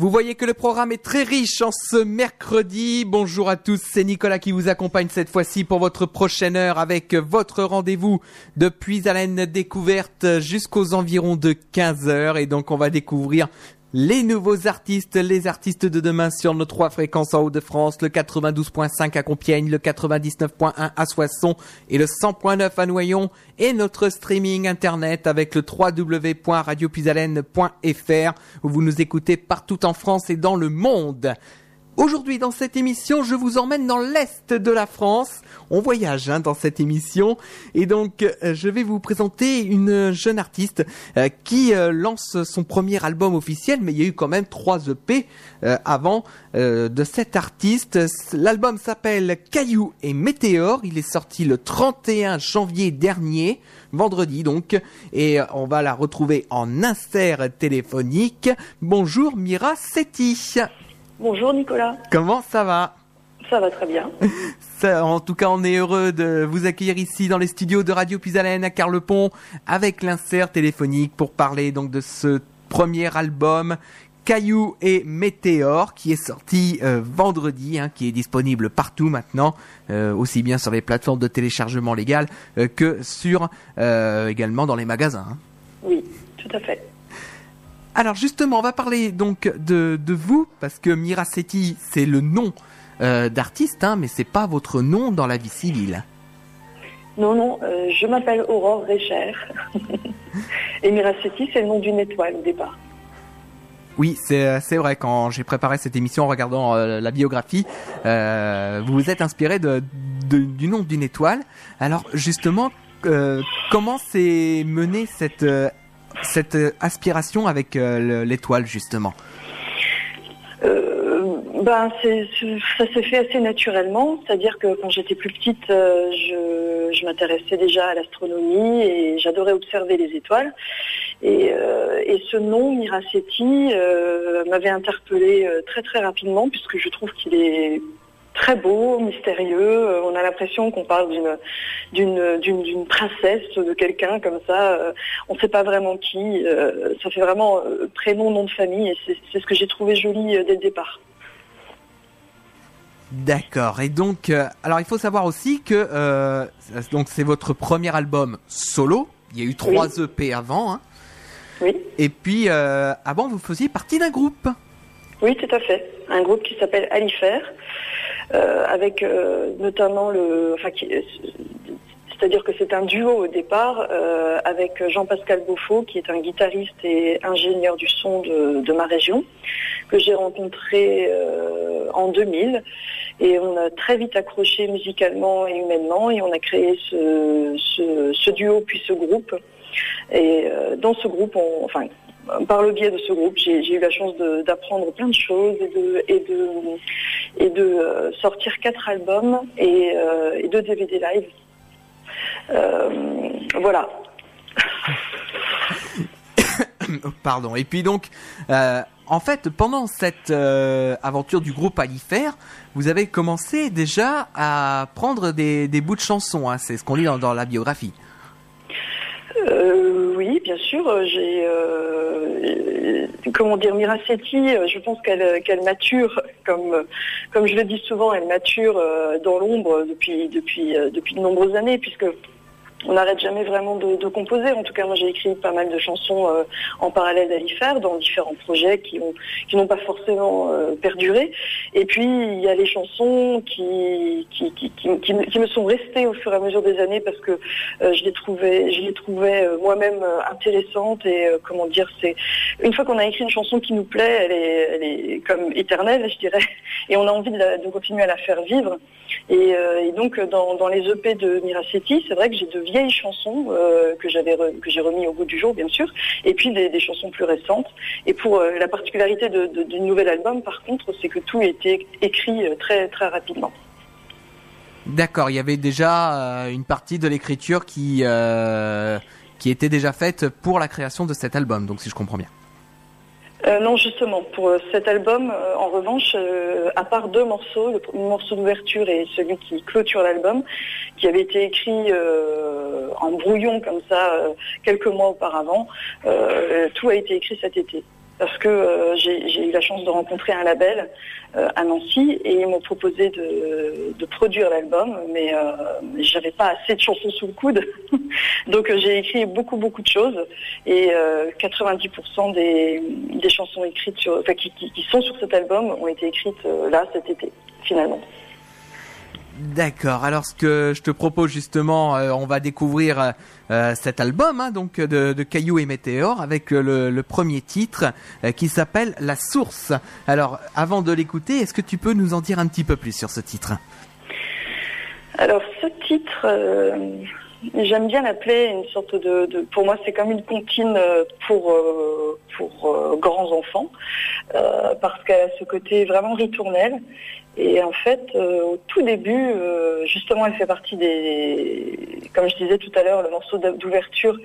Vous voyez que le programme est très riche en ce mercredi. Bonjour à tous, c'est Nicolas qui vous accompagne cette fois-ci pour votre prochaine heure avec votre rendez-vous depuis Haleine découverte jusqu'aux environs de 15 heures. Et donc on va découvrir les nouveaux artistes, les artistes de demain sur nos trois fréquences en Haut-de-France, le 92.5 à Compiègne, le 99.1 à Soissons et le 100.9 à Noyon. Et notre streaming internet avec le www.radiopuisalène.fr où vous nous écoutez partout en France et dans le monde. Aujourd'hui dans cette émission, je vous emmène dans l'Est de la France. On voyage hein, dans cette émission et donc euh, je vais vous présenter une jeune artiste euh, qui euh, lance son premier album officiel, mais il y a eu quand même trois EP avant de cet artiste. L'album s'appelle Caillou et Météore. Il est sorti le 31 janvier dernier, vendredi donc, et on va la retrouver en insert téléphonique. Bonjour Mira Setti. Bonjour Nicolas. Comment ça va? Ça va très bien. en tout cas, on est heureux de vous accueillir ici dans les studios de Radio Puisalène à Carlepont avec l'insert téléphonique pour parler donc de ce premier album Caillou et Météore qui est sorti euh, vendredi, hein, qui est disponible partout maintenant, euh, aussi bien sur les plateformes de téléchargement légal euh, que sur également dans les magasins. Hein. Oui, tout à fait. Alors justement, on va parler donc de, de vous, parce que Miracetti, c'est le nom euh, d'artiste, hein, mais c'est pas votre nom dans la vie civile. Non, non, euh, je m'appelle Aurore Récher. Et Miracetti, c'est le nom d'une étoile au départ. Oui, c'est euh, vrai, quand j'ai préparé cette émission en regardant la biographie, vous vous êtes inspiré de, du nom d'une étoile. Alors justement, comment s'est menée cette cette euh, aspiration avec euh, l'étoile justement euh, ben, ça s'est fait assez naturellement, c'est-à-dire que quand j'étais plus petite, je, m'intéressais déjà à l'astronomie et j'adorais observer les étoiles. Et, ce nom, Miracetti, m'avait interpellée très très rapidement puisque je trouve qu'il est très beau, mystérieux. Euh, on a l'impression qu'on parle d'une d'une princesse, de quelqu'un comme ça. Euh, on ne sait pas vraiment qui. Euh, ça fait vraiment prénom, nom de famille, et c'est ce que j'ai trouvé joli dès le départ. D'accord. Et donc, alors il faut savoir aussi que donc c'est votre premier album solo. Il y a eu trois EP avant. Hein. Oui. Et puis avant, vous faisiez partie d'un groupe. Oui, tout à fait. Un groupe qui s'appelle Alifer. Euh, avec euh, notamment le, enfin, c'est-à-dire que c'est un duo au départ euh, avec Jean-Pascal Beaufort, qui est un guitariste et ingénieur du son de, ma région, que j'ai rencontré en 2000. Et on a très vite accroché musicalement et humainement, et on a créé ce, duo puis ce groupe. Et dans ce groupe, on, enfin, par le biais de ce groupe, j'ai eu la chance d'apprendre plein de choses et de, et de, et de euh, sortir quatre albums et, euh, deux DVD live. Euh, voilà. Pardon. Et puis donc, en fait, pendant cette aventure du groupe Alifer, vous avez commencé déjà à prendre des, bouts de chansons. Hein. C'est ce qu'on lit dans la biographie. Euh, bien sûr. Euh, j'ai, euh, comment dire, Miracetti. Je pense qu'elle, qu'elle mature, comme, comme je le dis souvent, elle mature dans l'ombre depuis, depuis, depuis de nombreuses années, puisque on n'arrête jamais vraiment de, composer. En tout cas, moi, j'ai écrit pas mal de chansons euh, en parallèle d'Alifer dans différents projets qui ont qui n'ont pas forcément euh, perduré. Et puis, il y a les chansons qui me sont restées au fur et à mesure des années parce que euh, je les trouvais moi-même intéressantes et comment dire, c'est une fois qu'on a écrit une chanson qui nous plaît, elle est comme éternelle, je dirais, et on a envie de, continuer à la faire vivre. Et, donc, dans, dans les EP de Miracetti, c'est vrai que j'ai de vieilles chansons euh, que j'ai remis au bout du jour, bien sûr, et puis des, chansons plus récentes. Et pour euh, la particularité du nouvel album, par contre, c'est que tout était écrit euh, très très rapidement. D'accord, il y avait déjà une partie de l'écriture qui qui était déjà faite pour la création de cet album, donc si je comprends bien. Euh, non, justement, pour euh, cet album, euh, en revanche, à part deux morceaux, le morceau d'ouverture et celui qui clôture l'album, qui avait été écrit en brouillon comme ça quelques mois auparavant, tout a été écrit cet été. Parce que j'ai eu la chance de rencontrer un label à Nancy et ils m'ont proposé de, produire l'album, mais j'avais pas assez de chansons sous le coude, donc j'ai écrit beaucoup beaucoup de choses et 90% des, chansons écrites sur, qui, qui, sont sur cet album ont été écrites là cet été finalement. D'accord. Alors ce que je te propose justement, euh, on va découvrir euh, euh, cet album hein, donc de, de, Caillou et Météor avec le, premier titre qui s'appelle La Source. Alors avant de l'écouter, est-ce que tu peux nous en dire un petit peu plus sur ce titre? Alors ce titre, j'aime bien l'appeler une sorte de, pour moi c'est comme une comptine pour pour grands enfants parce qu'elle a ce côté vraiment ritournel et en fait, euh, au tout début, euh, justement, elle fait partie des, comme je disais tout à l'heure, le morceau d'ouverture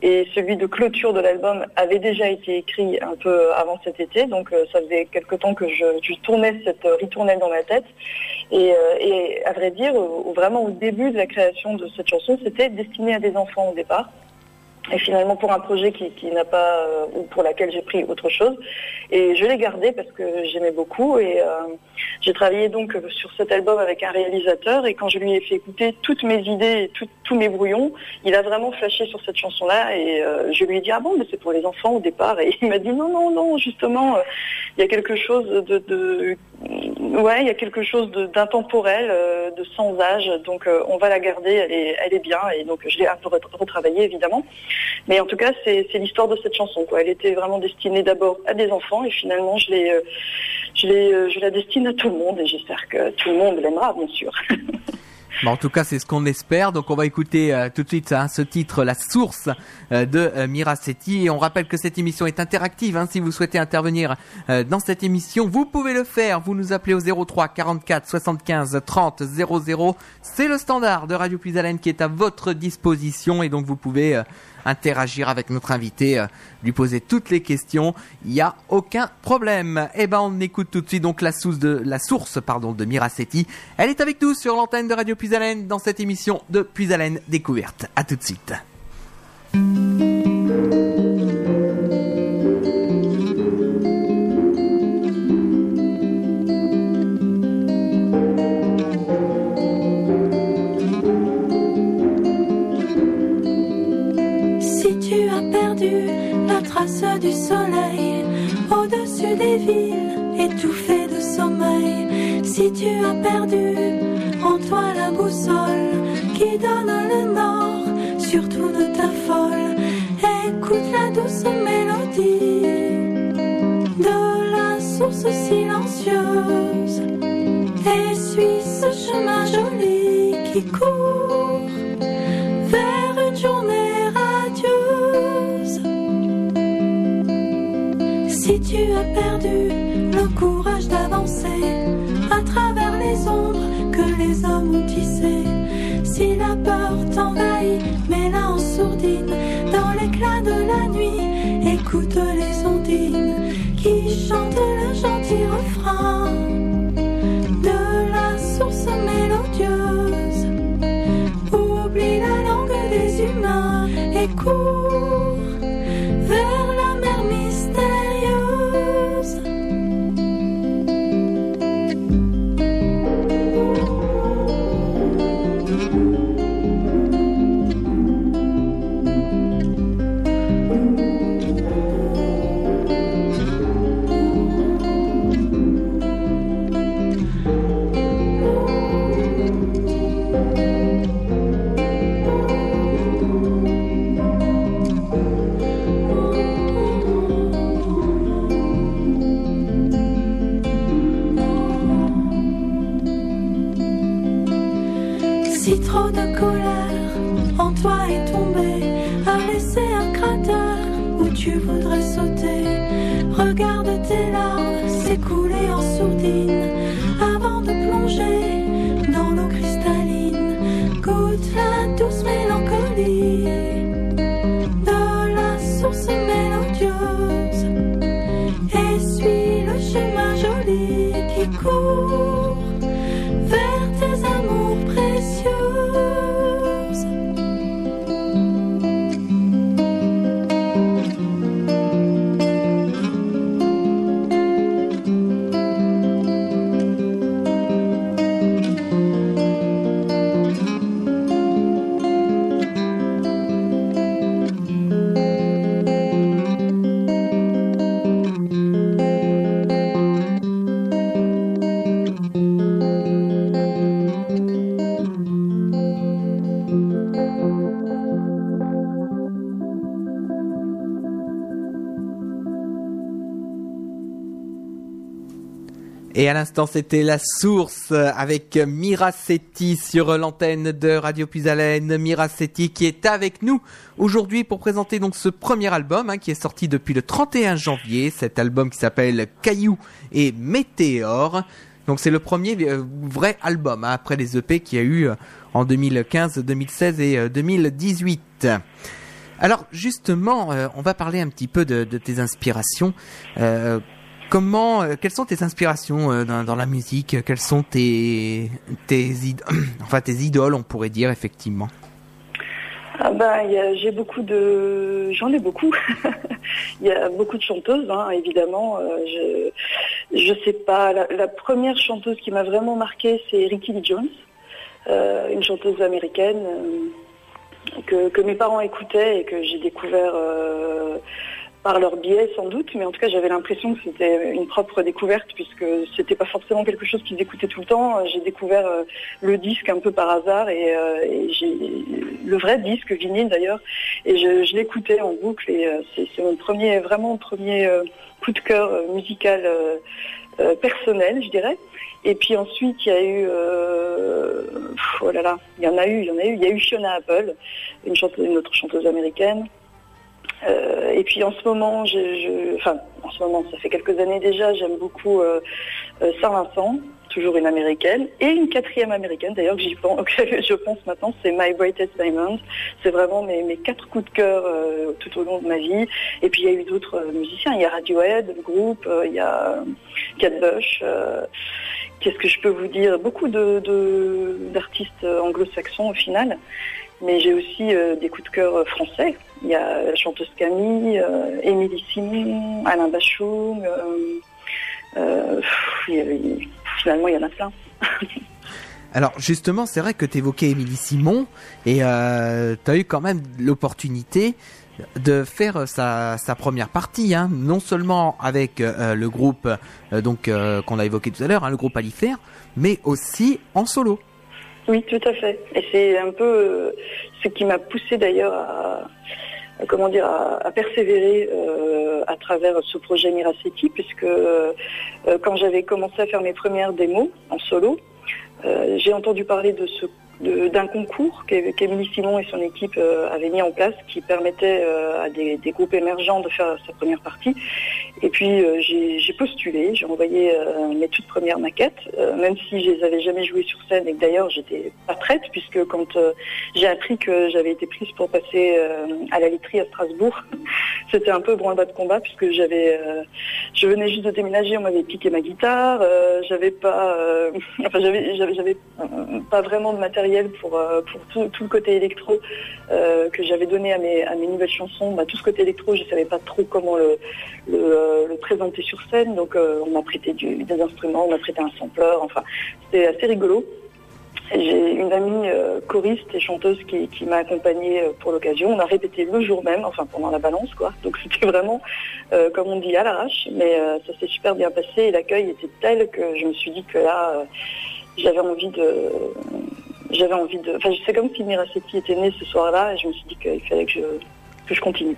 et celui de clôture de l'album avait déjà été écrit un peu avant cet été, donc euh, ça faisait quelque temps que je, tournais cette ritournelle dans ma tête. Et, et à vrai dire, vraiment au début de la création de cette chanson, c'était destiné à des enfants au départ. Et finalement pour un projet qui, n'a pas ou pour laquelle j'ai pris autre chose. Et je l'ai gardé parce que j'aimais beaucoup. Et j'ai travaillé donc sur cet album avec un réalisateur. Et quand je lui ai fait écouter toutes mes idées et tous mes brouillons, il a vraiment flashé sur cette chanson-là. Et euh, je lui ai dit ah bon mais c'est pour les enfants au départ. Et il m'a dit non non non justement euh, il y a quelque chose de, ouais il y a quelque chose d'intemporel, euh, de sans âge. Donc on va la garder. Elle est elle est bien. Et donc je l'ai un peu retravaillé évidemment mais en tout cas c'est l'histoire de cette chanson quoi elle était vraiment destinée d'abord à des enfants et finalement je l'ai euh, je, la destine à tout le monde et j'espère que tout le monde l'aimera, bien sûr. en tout cas, c'est ce qu'on espère. Donc, on va écouter euh, tout de suite hein, ce titre, La Source euh, de Miracetti. Et on rappelle que cette émission est interactive. Hein. si vous souhaitez intervenir dans cette émission, vous pouvez le faire. Vous nous appelez au 03 44 75 30 00. C'est le standard de Radio Plus qui est à votre disposition. Et donc, vous pouvez interagir avec notre invité, euh, lui poser toutes les questions. Il n'y a aucun problème. Eh ben, on écoute tout de suite donc la source de, la source, pardon, de Miracetti. Elle est avec nous sur l'antenne de Radio Puisalène dans cette émission de Puisalène Découverte. À tout de suite. Si tu as perdu en toi la boussole qui donne le nord, surtout ne t'affole. Écoute la douce mélodie de la source silencieuse et suis ce chemin joli qui court vers une journée. Si tu as perdu le courage d'avancer t'envahit, mets-la en sourdine dans l'éclat de la nuit, écoute les ondines qui chantent le gentil refrain Et à l'instant, c'était La Source avec Miracetti sur l'antenne de Radio Puisalène. Miracetti qui est avec nous aujourd'hui pour présenter donc ce premier album hein, qui est sorti depuis le 31 janvier. Cet album qui s'appelle Caillou et Météore. Donc c'est le premier euh, vrai album hein, après les EP qu'il y a eu euh, en 2015, 2016 et 2018. Euh, Alors justement, on va parler un petit peu de tes inspirations. Comment, euh, quelles sont tes inspirations euh, dans, la musique? Quelles sont tes, tes, enfin, tes idoles, on pourrait dire effectivement? Ah ben, j'ai beaucoup de, j'en ai beaucoup. il y a beaucoup de chanteuses, hein, évidemment. Euh, je, je sais pas. La, première chanteuse qui m'a vraiment marquée, c'est Ricky Lee Jones, une chanteuse américaine que, que, mes parents écoutaient et que j'ai découvert par leur biais sans doute, mais en tout cas j'avais l'impression que c'était une propre découverte puisque c'était pas forcément quelque chose qu'ils écoutaient tout le temps. J'ai découvert euh, le disque un peu par hasard et, euh, le vrai disque vinyle d'ailleurs et je, je l'écoutais en boucle et euh, c'est mon premier vraiment premier coup de cœur musical personnel, je dirais. Et puis ensuite, il y a eu, oh là là, il y en a eu, il y en a eu, il y a eu Fiona Apple, une une autre chanteuse américaine. Euh, et puis en ce moment, je, je, enfin en ce moment, ça fait quelques années déjà, j'aime beaucoup euh, euh Saint-Vincent, toujours une américaine, et une quatrième américaine d'ailleurs que j'y pense, je pense maintenant, c'est My Brightest Diamond. C'est vraiment mes, quatre coups de cœur euh, tout au long de ma vie. Et puis il y a eu d'autres euh, musiciens, il y a Radiohead, le groupe, euh, il y a Cat Bush. Qu'est-ce que je peux vous dire? Beaucoup de d'artistes anglo-saxons au final mais j'ai aussi euh, des coups de cœur euh, français. Il y a la chanteuse Camille, euh, Émilie Simon, Alain Bachoum. finalement, il y en a plein. Alors justement, c'est vrai que tu évoquais Émilie Simon et euh, tu as eu quand même l'opportunité de faire sa, première partie, hein, non seulement avec le groupe donc qu'on a évoqué tout à l'heure, hein, le groupe Alifère, mais aussi en solo. Oui, tout à fait. Et c'est un peu euh, ce qui m'a poussé d'ailleurs à, comment dire, à, persévérer euh, à travers ce projet Miracetti, puisque euh, quand j'avais commencé à faire mes premières démos en solo, j'ai entendu parler de ce d'un concours qu'Émilie Simon et son équipe euh, avaient mis en place qui permettait euh, à des, groupes émergents de faire sa première partie. Et puis euh, j'ai postulé, j'ai envoyé mes toutes premières maquettes, même si je les avais jamais jouées sur scène et que d'ailleurs j'étais pas prête puisque quand j'ai appris que j'avais été prise pour passer à la literie à Strasbourg, c'était un peu branle-bas de combat puisque j'avais, je venais juste de déménager, on m'avait piqué ma guitare, j'avais pas, enfin j'avais pas vraiment de matériel pour, euh, tout, le côté électro euh, que j'avais donné à mes, nouvelles chansons. Bah, tout ce côté électro, je ne savais pas trop comment le, euh, présenter sur scène. Donc on m'a prêté des instruments, on m'a prêté un sampler. Enfin, c'était assez rigolo. J'ai une amie choriste et chanteuse qui, qui m'a accompagnée pour l'occasion. On a répété le jour même, enfin pendant la balance, quoi. Donc c'était vraiment, comme on dit, à l'arrache. Mais ça s'est super bien passé et l'accueil était tel que je me suis dit que là, j'avais envie de, j'avais envie de. Enfin, c'est comme si Miracetti était né ce soir-là et je me suis dit qu'il fallait que je, que je continue.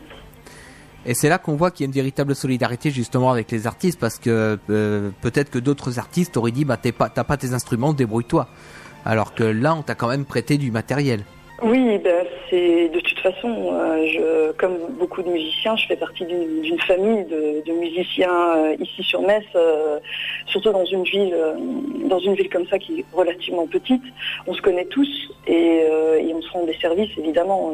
Et c'est là qu'on voit qu'il y a une véritable solidarité justement avec les artistes parce que euh, peut-être que d'autres artistes auraient dit bah t'as pas, pas tes instruments, débrouille-toi. Alors que là on t'a quand même prêté du matériel. Oui, ben, c'est de toute façon, euh, je, comme beaucoup de musiciens, je fais partie d'une famille de, de musiciens euh, ici sur Metz, euh, surtout dans une ville, euh, dans une ville comme ça qui est relativement petite. On se connaît tous et, et on se rend des services évidemment.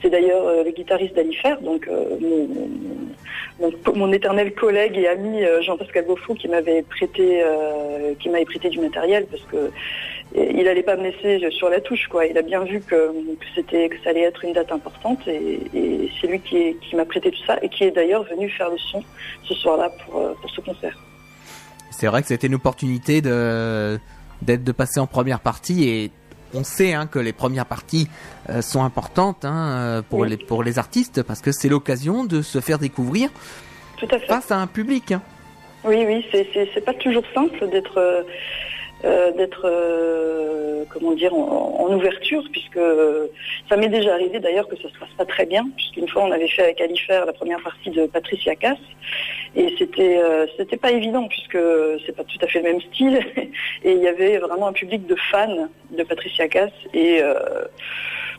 C'est d'ailleurs le guitariste d'Alifer, donc mon, mon, mon, éternel collègue et ami Jean-Pascal Beaufou qui m'avait prêté, qui m'avait prêté du matériel parce que il n'allait pas me laisser sur la touche, quoi. Il a bien vu que, c'était, que ça allait être une date importante et, c'est lui qui, qui m'a prêté tout ça et qui est d'ailleurs venu faire le son ce soir-là pour, euh, pour ce concert. C'est vrai que c'était une opportunité de, d'être, de passer en première partie et on sait hein, que les premières parties euh, sont importantes hein, pour, les, pour les artistes parce que c'est l'occasion de se faire découvrir Tout à fait. face à un public. Hein. Oui, oui, c'est, c'est, pas toujours simple d'être, euh, euh, d'être, euh, comment dire, en, en ouverture, puisque euh, ça m'est déjà arrivé d'ailleurs que ça se passe pas très bien, puisqu'une fois on avait fait avec Alifer la première partie de Patricia Cass, et c'était euh, c'était pas évident puisque c'est pas tout à fait le même style, et il y avait vraiment un public de fans de Patricia Cass, et euh,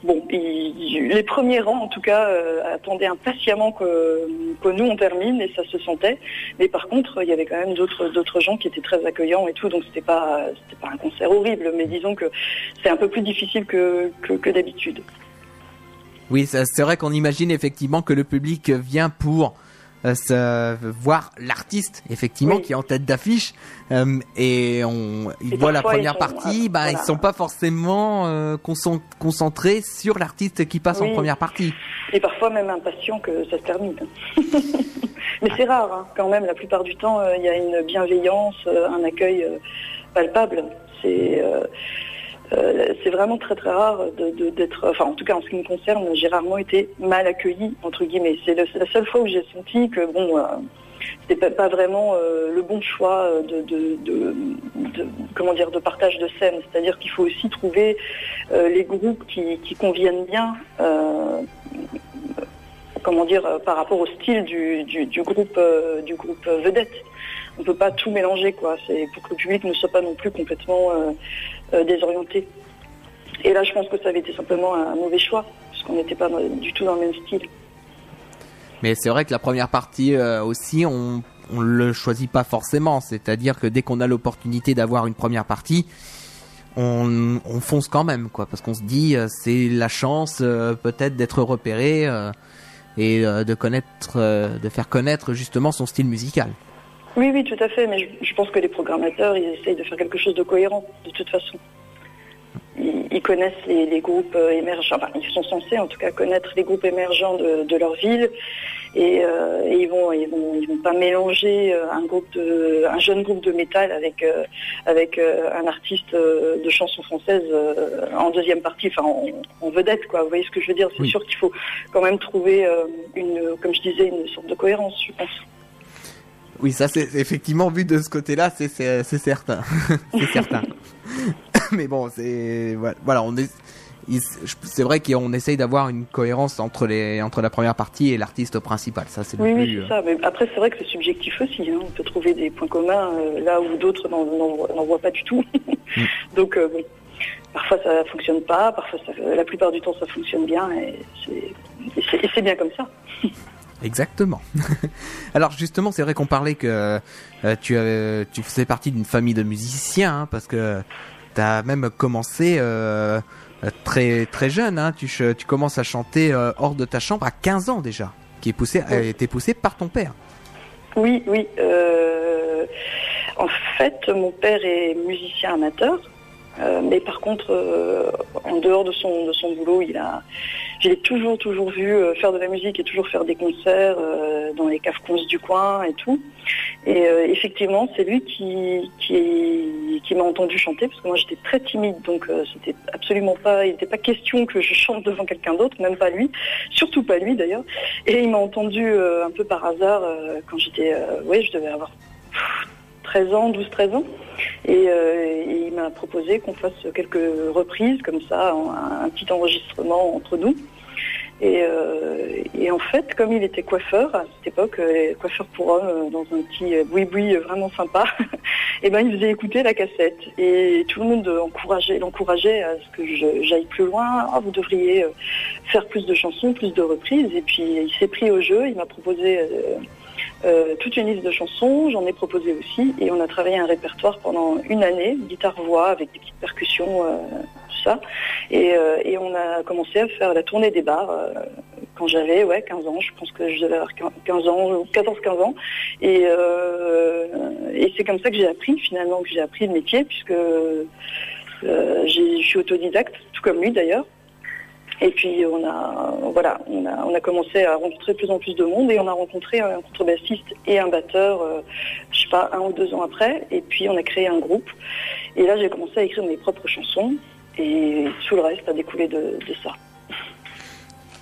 bon, les premiers rangs en tout cas euh, attendaient impatiemment que, nous on termine, et ça se sentait. Mais par contre, il y avait quand même d'autres gens qui étaient très accueillants et tout, donc c'était pas pas un concert horrible, mais disons que c'est un peu plus difficile que que, d'habitude. Oui, c'est vrai qu'on imagine effectivement que le public vient pour euh, voir l'artiste, effectivement, Oui. qui est en tête d'affiche, euh, et on il Et voit la première ils sont, partie, euh, bah voilà. ils sont pas forcément euh, concent- concentrés sur l'artiste qui passe en première partie. Et parfois même impatient que ça se termine. mais c'est rare, hein. quand même. La plupart du temps, euh, il y a une bienveillance, euh, un accueil palpable. C'est euh, c'est vraiment très très rare d'être, enfin en tout cas en ce qui me concerne, j'ai rarement été mal accueilli entre guillemets. C'est la seule fois où j'ai senti que bon, euh, c'était pas, vraiment euh, le bon choix euh, de, comment dire de partage de scène. C'est-à-dire qu'il faut aussi trouver les groupes qui, conviennent bien. comment dire par rapport au style du, groupe du groupe vedette. On peut pas tout mélanger quoi. C'est pour que le public ne soit pas non plus complètement euh, euh, désorienté. Et là, je pense que ça avait été simplement un mauvais choix parce qu'on n'était pas du tout dans le même style. Mais c'est vrai que la première partie euh, aussi, on on le choisit pas forcément. C'est-à-dire que dès qu'on a l'opportunité d'avoir une première partie, on, on fonce quand même, quoi, parce qu'on se dit euh, c'est la chance peut-être d'être repéré et de connaître, de faire connaître justement son style musical. Oui, oui, tout à fait. Mais je, je pense que les programmateurs, ils essayent de faire quelque chose de cohérent, de toute façon. Ils, ils connaissent les, les groupes euh, émergents. Enfin, ils sont censés, en tout cas, connaître les groupes émergents de, de leur ville. Et, euh, et ils vont, ils vont, ils vont pas mélanger euh, un groupe de, un jeune groupe de métal avec euh, avec euh, un artiste de chanson française en deuxième partie, enfin en, en vedette, quoi. Vous voyez ce que je veux dire? C'est Oui. sûr qu'il faut quand même trouver une, comme je disais, une sorte de cohérence, je pense. Oui, ça c'est effectivement vu de ce côté-là, c'est certain, c'est certain. Mais bon, c'est voilà, on est c'est vrai qu'on essaye d'avoir une cohérence entre les entre la première partie et l'artiste principal. Ça c'est le Oui, plus. oui, euh, c'est ça. Mais après, c'est vrai que c'est subjectif aussi. hein. On peut trouver des points communs euh, là où d'autres n'en- voient- pas du tout. Mm. Donc, euh, bon, parfois ça fonctionne pas, parfois ça, la plupart du temps ça fonctionne bien et c'est bien comme ça. Exactement. Alors justement, c'est vrai qu'on parlait que euh, tu faisais partie d'une famille de musiciens, hein, parce que tu as même commencé euh, très très jeune. Hein, tu, tu commences à chanter euh, hors de ta chambre à 15 ans déjà, qui est poussé, a été poussé par ton père. Oui, oui. en fait, mon père est musicien amateur, euh, mais par contre, euh, en dehors de son de son boulot, il a, je toujours toujours vu euh, faire de la musique et toujours faire des concerts euh, dans les caves du coin et tout. Et effectivement, c'est lui qui qui, qui m'a entendu chanter parce que moi j'étais très timide, donc c'était absolument pas, il n'était pas question que je chante devant quelqu'un d'autre, même pas lui, surtout pas lui d'ailleurs. Et il m'a entendu un peu par hasard quand j'étais, ouais, je devais avoir 13 ans, 12-13 ans. Et, euh, il m'a proposé qu'on fasse quelques reprises comme ça, un, petit enregistrement entre nous. Et, euh, et en fait, comme il était coiffeur à cette époque, euh, coiffeur pour homme euh, dans un petit euh, boui-boui vraiment sympa, et ben il faisait écouter la cassette et tout le monde encourageait, l'encourageait à ce que j'aille plus loin. Ah, vous devriez faire plus de chansons, plus de reprises. Et puis il s'est pris au jeu. Il m'a proposé euh, toute une liste de chansons. J'en ai proposé aussi et on a travaillé un répertoire pendant une année, guitare-voix avec des petites percussions, euh, tout ça. Et, euh, et on a commencé à faire la tournée des bars euh, quand j'avais ouais 15 ans. Je pense que je devais avoir 15 ans, 14-15 ans. Et, euh, et c'est comme ça que j'ai appris finalement que j'ai appris le métier puisque euh, je suis autodidacte, tout comme lui d'ailleurs. Et puis on a voilà, on a on a commencé à rencontrer de plus en plus de monde et on a rencontré un contrebassiste et un batteur, euh, je sais pas un ou deux ans après. Et puis on a créé un groupe. Et là j'ai commencé à écrire mes propres chansons et tout le reste a découlé de, de ça.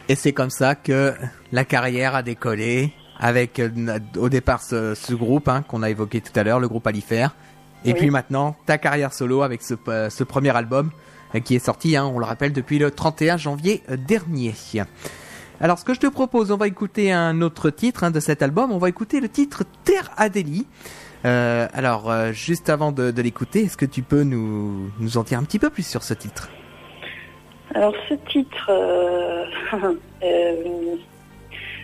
Et c'est comme ça que la carrière a décollé avec euh, au départ ce, ce groupe hein, qu'on a évoqué tout à l'heure, le groupe Alifer, Et Oui. puis maintenant, ta carrière solo avec ce, euh, ce premier album qui est sorti, hein, on le rappelle, depuis le 31 janvier euh, dernier. Alors, ce que je te propose, on va écouter un autre titre hein, de cet album. On va écouter le titre Terre Adélie. Euh, alors, euh, juste avant de, l'écouter, est-ce que tu peux nous, nous en dire un petit peu plus sur ce titre? Alors ce titre, euh, euh,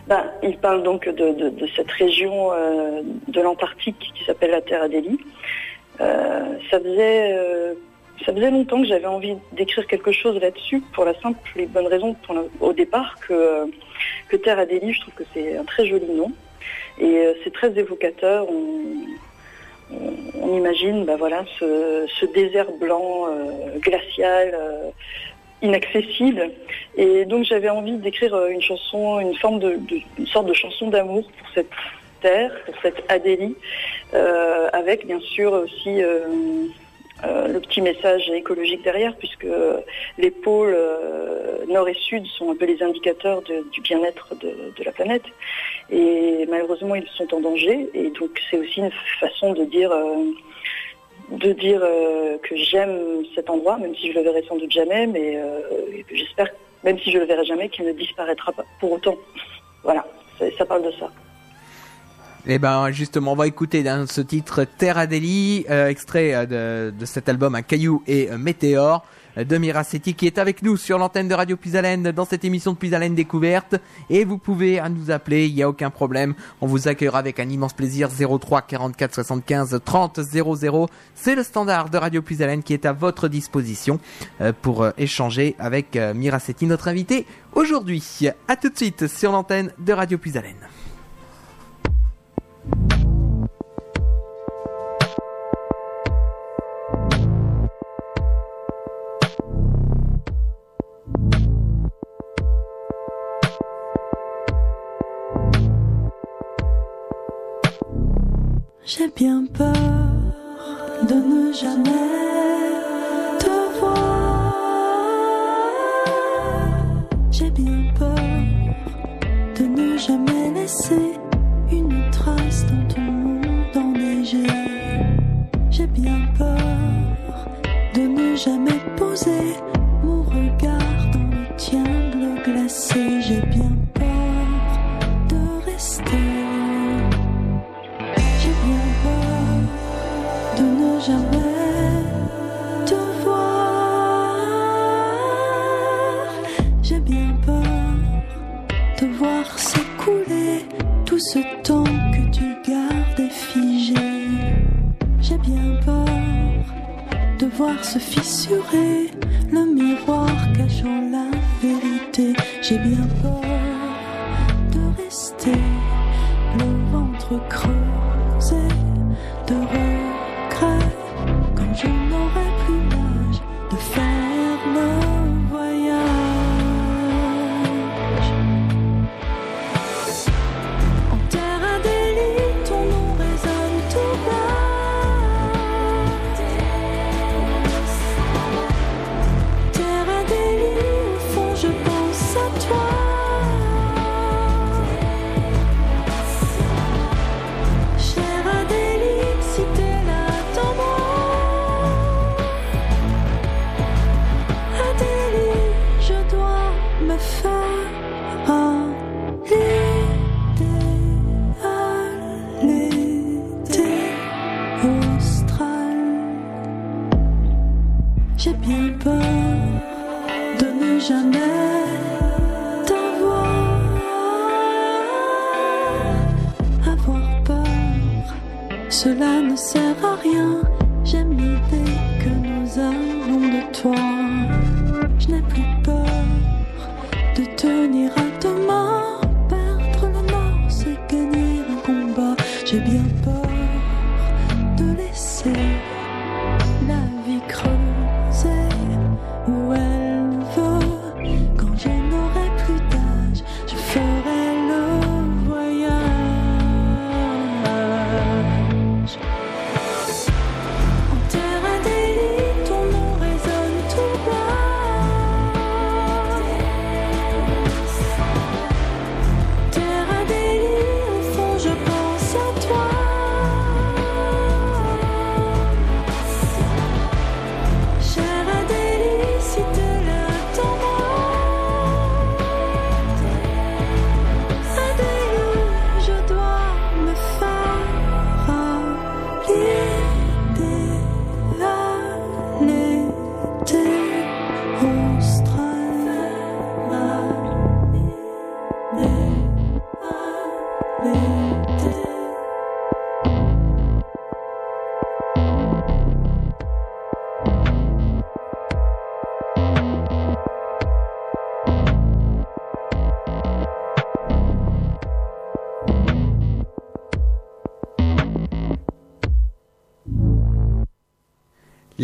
ben, il parle donc de, de- cette région euh, de l'Antarctique qui s'appelle la Terre Adélie. Euh, ça faisait euh, ça faisait longtemps que j'avais envie d'écrire quelque chose là-dessus pour la simple et bonne raison pour au départ que, euh, que Terre Adélie, je trouve que c'est un très joli nom et euh, c'est très évocateur. On, on- imagine ben voilà, ce, ce désert blanc euh, glacial. euh, inaccessible. Et donc j'avais envie d'écrire euh, une chanson, une forme de, une sorte de chanson d'amour pour cette terre, pour cette Adélie, euh, avec bien sûr aussi euh, le petit message écologique derrière, puisque les pôles euh, nord et sud sont un peu les indicateurs du bien-être de, la planète. Et malheureusement, ils sont en danger. Et donc c'est aussi une façon de dire euh, de dire que j'aime cet endroit, même si je le verrai sans doute jamais, mais j'espère, même si je le verrai jamais, qu'il ne disparaîtra pas pour autant. Voilà, ça parle de ça. Eh ben justement, on va écouter hein, ce titre Terre Adélie, euh, extrait euh, de, de cet album Un caillou et euh, Météore euh, de Miracetti qui est avec nous sur l'antenne de Radio Puisalène dans cette émission de Puisalène Découverte. Et vous pouvez à nous appeler, il n'y a aucun problème. On vous accueillera avec un immense plaisir 03 44 75 30 00. C'est le standard de Radio Puisalène qui est à votre disposition pour échanger avec Miracetti, notre invité aujourd'hui. À tout de suite sur l'antenne de Radio Puisalène. J'ai bien peur de ne jamais te voir. J'ai bien peur de ne jamais laisser une trace dans ton monde enneigé. J'ai bien peur de ne jamais poser ce temps que tu gardes figé. J'ai bien peur de voir se fissurer le miroir cachant la vérité. J'ai bien peur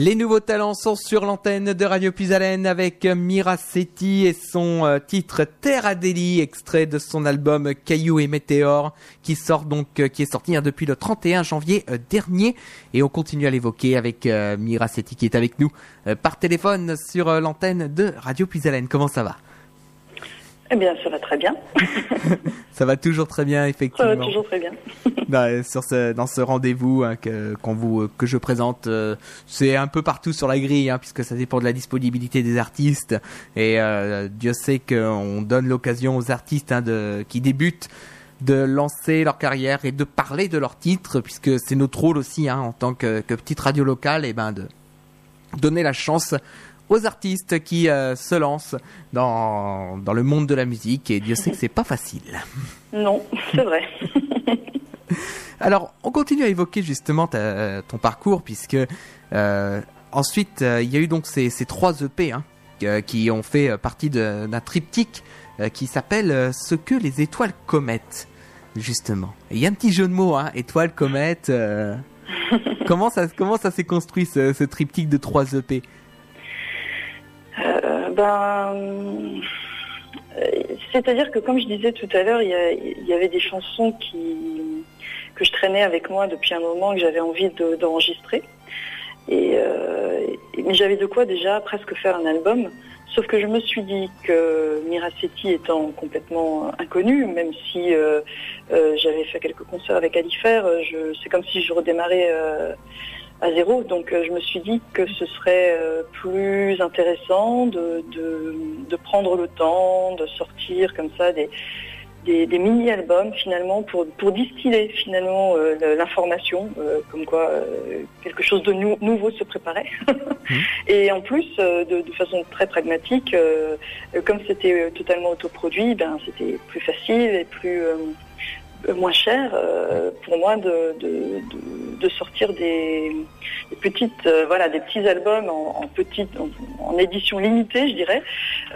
Les nouveaux talents sont sur l'antenne de Radio Puisalène avec Mira Setti et son euh, titre Terre Adélie, extrait de son album Cailloux et Météores, qui sort donc, euh, qui est sorti hein, depuis le 31 janvier euh, dernier. Et on continue à l'évoquer avec Mira Setti qui est avec nous par téléphone sur l'antenne de Radio Puisalène. Comment ça va? Eh bien, ça va très bien. ça va toujours très bien, effectivement. Ça va toujours très bien. dans, sur ce, dans ce rendez-vous hein, que, vous, que je présente, euh, c'est un peu partout sur la grille, hein, puisque ça dépend de la disponibilité des artistes. Et euh, Dieu sait qu'on donne l'occasion aux artistes hein, de, qui débutent de lancer leur carrière et de parler de leur titre, puisque c'est notre rôle aussi en tant que, que petite radio locale, et ben de donner la chance aux artistes qui euh, se lancent dans, dans le monde de la musique et Dieu sait que c'est pas facile. Non, c'est vrai. Alors, on continue à évoquer justement ton parcours puisque euh, ensuite euh, il y a eu donc ces, ces trois EP hein, qui ont fait partie d'un triptyque qui s'appelle Ce que les étoiles comètent justement. il y a un petit jeu de mots, hein, étoiles, comètes. comment ça comment ça s'est construit ce, ce triptyque de trois EP ben, euh, c'est-à-dire que comme je disais tout à l'heure, il y, avait des chansons que je traînais avec moi depuis un moment que j'avais envie d'enregistrer. euh, mais j'avais de quoi déjà presque faire un album. Sauf que je me suis dit que Miracetti étant complètement inconnu, même si j'avais fait quelques concerts avec Alifer, c'est comme si je redémarrais à zéro. Donc euh, je me suis dit que ce serait euh, plus intéressant de, de, prendre le temps, de sortir comme ça des, des, mini-albums finalement pour, pour distiller finalement euh, l'information, comme quoi quelque chose de nouveau se préparait. Mmh. Et en plus, de, de, façon très pragmatique, comme c'était totalement autoproduit, ben, c'était plus facile et plus moins cher euh, pour moi de, de, de, sortir des, petites euh, voilà des petits albums en, en petite en, édition limitée je dirais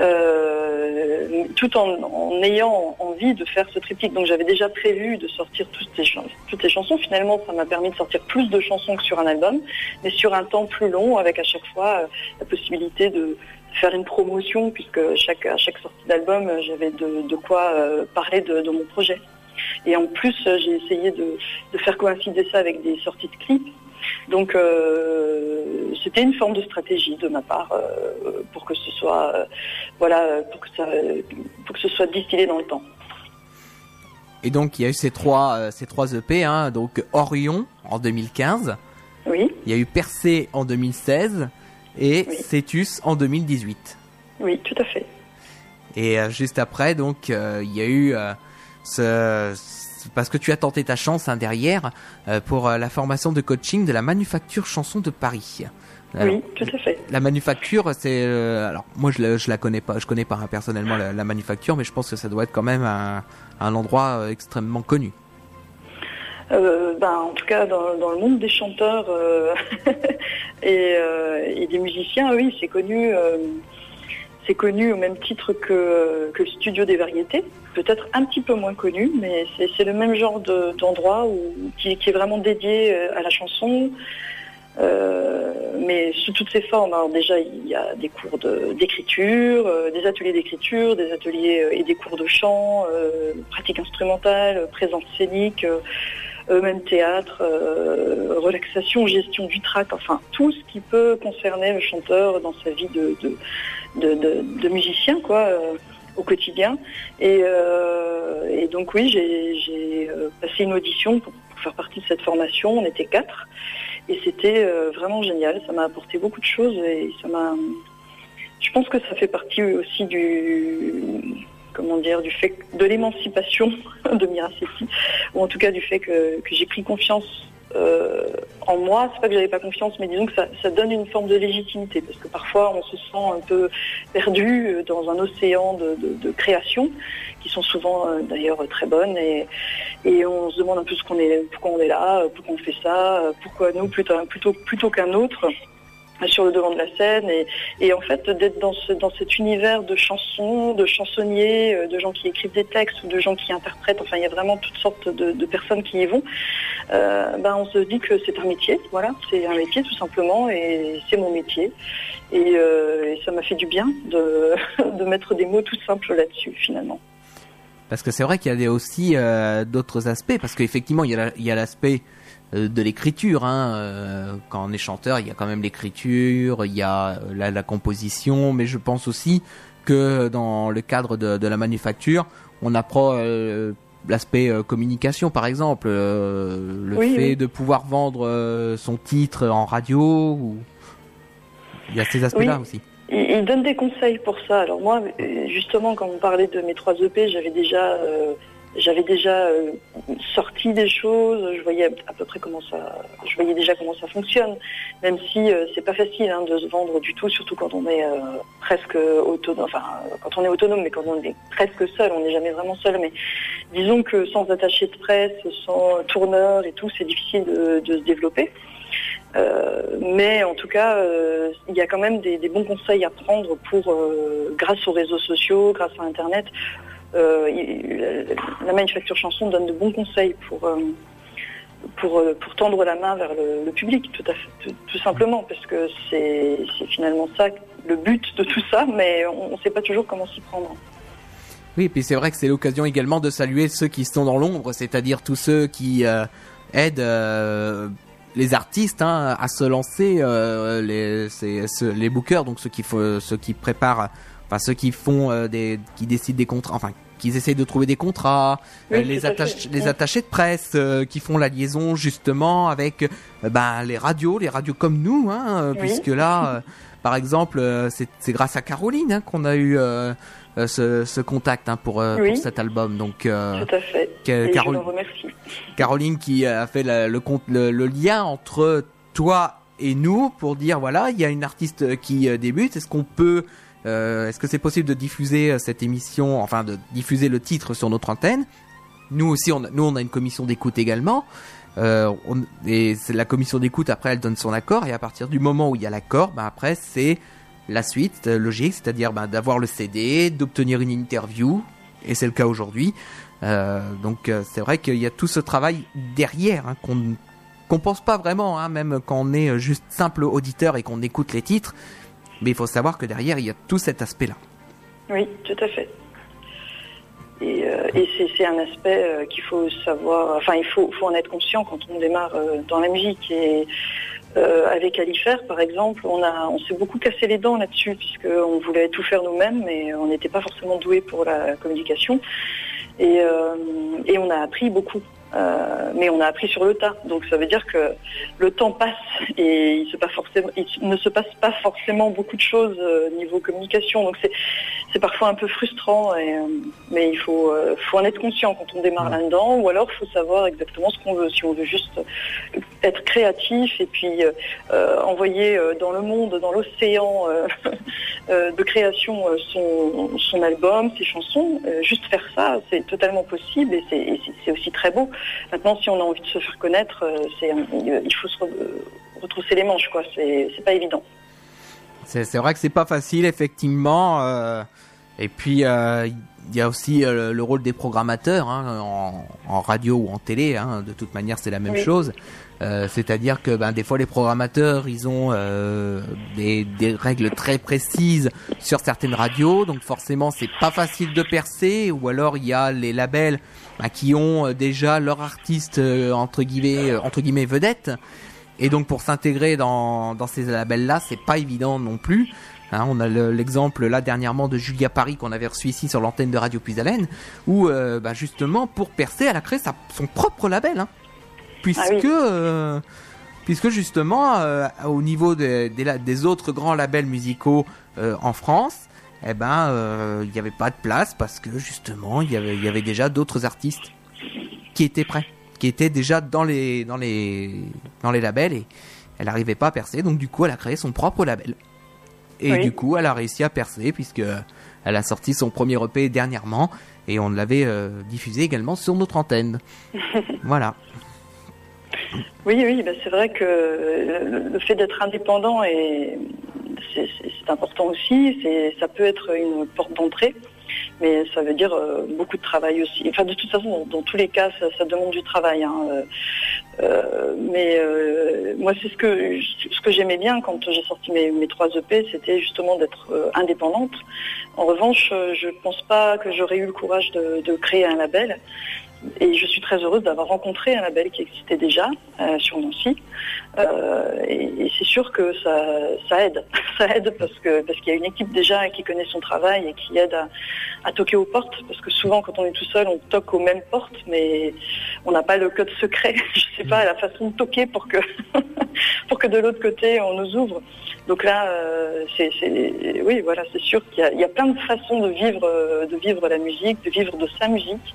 euh, tout en, en, ayant envie de faire ce triptyque donc j'avais déjà prévu de sortir toutes ces, toutes ces chansons finalement ça m'a permis de sortir plus de chansons que sur un album mais sur un temps plus long avec à chaque fois la possibilité de faire une promotion puisque chaque, à chaque sortie d'album j'avais de, de, quoi parler de, de mon projet. Et en plus, euh, j'ai essayé de, faire coïncider ça avec des sorties de clips. Donc euh, c'était une forme de stratégie de ma part euh, pour que ce soit voilà pour que ça pour que ce soit distillé dans le temps. Et donc il y a eu ces trois ces trois EP hein, donc Orion en 2015. Oui. Il y a eu Percé en 2016 et Cetus en 2018. Oui, tout à fait. Et juste après donc il y a eu parce que tu as tenté ta chance hein, derrière euh, pour euh, la formation de coaching de la manufacture chanson de Paris. oui, tout à fait. La manufacture, c'est euh, alors moi je la, je la connais pas, je connais pas hein, personnellement la, manufacture, mais je pense que ça doit être quand même un, un endroit extrêmement connu. ben, en tout cas, dans, dans le monde des chanteurs et, et, des musiciens, oui, c'est connu. C'est connu au même titre que, le studio des variétés peut-être un petit peu moins connu, mais c'est le même genre d'endroit qui, est vraiment dédié euh, à la chanson. Euh, mais sous toutes ses formes. Alors déjà, il y a des cours d'écriture, euh, des ateliers d'écriture, des ateliers et des cours de chant, pratique instrumentale, présence scénique, même théâtre, relaxation, gestion du trac, enfin tout ce qui peut concerner le chanteur dans sa vie de musicien, quoi au quotidien. Et, euh, et donc oui, j'ai euh, passé une audition pour, faire partie de cette formation. On était quatre et c'était euh, vraiment génial. Ça m'a apporté beaucoup de choses et ça m'a. Je pense que ça fait partie aussi du comment dire du fait de l'émancipation de Miracetti ou en tout cas du fait que, que j'ai pris confiance euh, en moi, c'est pas que j'avais pas confiance, mais disons que ça, donne une forme de légitimité, parce que parfois on se sent un peu perdu euh, dans un océan de, créations qui sont souvent euh, d'ailleurs très bonnes, et, on se demande un peu ce qu'on est, pourquoi on est là, pourquoi on fait ça, pourquoi nous plutôt plutôt qu'un autre. Sur le devant de la scène et, en fait d'être dans, ce, dans cet univers de chansons, de chansonniers, euh, de gens qui écrivent des textes ou de gens qui interprètent, enfin il y a vraiment toutes sortes de, personnes qui y vont, euh, ben, on se dit que c'est un métier, voilà, c'est un métier tout simplement et c'est mon métier et, euh, ça m'a fait du bien de, mettre des mots tout simples là-dessus finalement. Parce que c'est vrai qu'il y a aussi d'autres aspects, parce qu'effectivement il y a l'aspect de l'écriture. Hein. euh, quand on est chanteur, il y a quand même l'écriture, il y a euh, la, la composition, mais je pense aussi que dans le cadre de, de la manufacture, on apprend euh, l'aspect euh, communication, par exemple, euh, le Oui, fait oui. de pouvoir vendre euh, son titre en radio. Ou... Il y a ces aspects-là Oui. aussi. Il, il donne des conseils pour ça. Alors moi, euh, justement, quand on parlait de mes trois EP, j'avais déjà, euh, j'avais déjà euh, sorti des choses. Je voyais à peu près comment ça, je voyais déjà comment ça fonctionne. Même si euh, c'est pas facile hein, de se vendre du tout, surtout quand on est euh, presque autonome. Enfin, quand on est autonome, mais quand on est presque seul, on n'est jamais vraiment seul. Mais disons que sans attaché de presse, sans tourneur et tout, c'est difficile de, de se développer. Euh, mais en tout cas, euh, il y a quand même des, des bons conseils à prendre pour, grâce aux réseaux sociaux, grâce à Internet. Euh, la, manufacture chanson donne de bons conseils pour, euh, euh, pour tendre la main vers le, public, tout, simplement, parce que c'est finalement ça le but de tout ça, mais on ne sait pas toujours comment s'y prendre. Oui, et puis c'est vrai que c'est l'occasion également de saluer ceux qui sont dans l'ombre, c'est-à-dire tous ceux qui aident les artistes hein, à se lancer, les, les bookers, donc ceux qui, ceux qui préparent, enfin ceux qui font euh, des, qui décident des contrats, enfin qui essayent de trouver des contrats, Oui, euh, les, attaches, attachés de presse euh, qui font la liaison justement avec euh, ben, les radios, les radios comme nous, hein, Oui. puisque là, par exemple, c'est c'est grâce à Caroline hein, qu'on a eu ce, ce contact hein, pour, Oui. pour cet album. Donc, euh, Tout à fait. que- remercie. Caroline qui a fait la- le, le, le lien entre toi et nous pour dire voilà, il y a une artiste qui débute. Est-ce qu'on peut, euh, est-ce que c'est possible de diffuser euh, cette émission, enfin de diffuser le titre sur notre antenne? Nous aussi, on a, nous on a une commission d'écoute également. Euh, on- et la commission d'écoute après elle donne son accord et à partir du moment où il y a l'accord, ben après c'est la suite euh, logique, c'est-à-dire ben, d'avoir le CD, d'obtenir une interview et c'est le cas aujourd'hui. Donc c'est vrai qu'il y a tout ce travail derrière hein, qu'on qu'on pense pas vraiment, hein, même quand on est juste simple auditeur et qu'on écoute les titres. Mais il faut savoir que derrière il y a tout cet aspect-là. Oui, tout à fait. Et, euh, c'est, un aspect euh, qu'il faut savoir, enfin il faut, en être conscient quand on démarre euh, dans la musique. Et avec Alifer, par exemple, on, on s'est beaucoup cassé les dents là-dessus, puisqu'on voulait tout faire nous-mêmes, mais on n'était pas forcément doué pour la communication. Et, et on a appris beaucoup. Euh, mais on a appris sur le tas. Donc ça veut dire que le temps passe et il, se passe forcément, il ne se passe pas forcément beaucoup de choses euh, niveau communication. Donc c'est, parfois un peu frustrant, et, euh, mais il faut, euh, faut en être conscient quand on démarre là-dedans, ou alors il faut savoir exactement ce qu'on veut. Si on veut juste être créatif et puis envoyer dans le monde, dans l'océan de création euh, son, son album, ses chansons, euh, juste faire ça, c'est totalement possible et c'est, aussi très beau. Maintenant, si on a envie de se faire connaître, euh, il faut se re- retrousser les manches, quoi. C'est, pas évident. C'est vrai que c'est pas facile effectivement. euh, et puis euh, il y a aussi euh, le rôle des programmateurs hein, en, en radio ou en télé. Hein, de toute manière, c'est la même Oui. chose. Euh, C'est-à-dire que ben, des fois les programmateurs, ils ont euh, des, des règles très précises sur certaines radios, donc forcément c'est pas facile de percer. Ou alors il y a les labels ben, qui ont euh, déjà leur artiste euh, entre guillemets euh, entre guillemets vedette. Et donc pour s'intégrer dans, dans ces labels-là, c'est pas évident non plus. Hein, on a le- l'exemple là dernièrement de Julia Paris qu'on avait reçu ici sur l'antenne de Radio Puisalène, où euh, bah, justement pour percer, elle a créé sa, son propre label, hein, puisque Ah oui. euh, puisque justement euh, au niveau des, des, la- des autres grands labels musicaux en France, eh ben il n'y avait pas de place parce que justement il y avait y avait déjà d'autres artistes qui étaient prêts, qui étaient déjà dans les dans les dans les labels et elle n'arrivait pas à percer, donc du coup elle a créé son propre label. Et Oui. du coup elle a réussi à percer puisque elle a sorti son premier EP dernièrement et on l'avait euh, diffusé également sur notre antenne. voilà. Oui, oui, bah, c'est vrai que le, fait d'être indépendant est c'est important aussi. C'est ça peut être une porte d'entrée mais ça veut dire euh, beaucoup de travail aussi. Enfin, de toute façon, dans, tous les cas, ça, demande du travail. Hein. Euh, euh, mais moi, c'est ce que ce que j'aimais bien quand j'ai sorti mes, mes trois EP, c'était justement d'être indépendante. En revanche, je pense pas que j'aurais eu le courage de créer un label et je suis très heureuse d'avoir rencontré un label qui existait déjà euh, sur Nancy. Euh, et, c'est sûr que ça, ça aide, ça aide parce parce qu'il y a une équipe déjà qui connaît son travail et qui aide à, toquer aux portes. Parce que souvent, quand on est tout seul, on toque aux mêmes portes, mais on n'a pas le code secret. je sais pas la façon de toquer pour que pour que de l'autre côté on nous ouvre. Donc là, euh, c'est oui, voilà, c'est sûr qu'il y, y, a plein de façons de vivre de vivre la musique, de vivre de sa musique.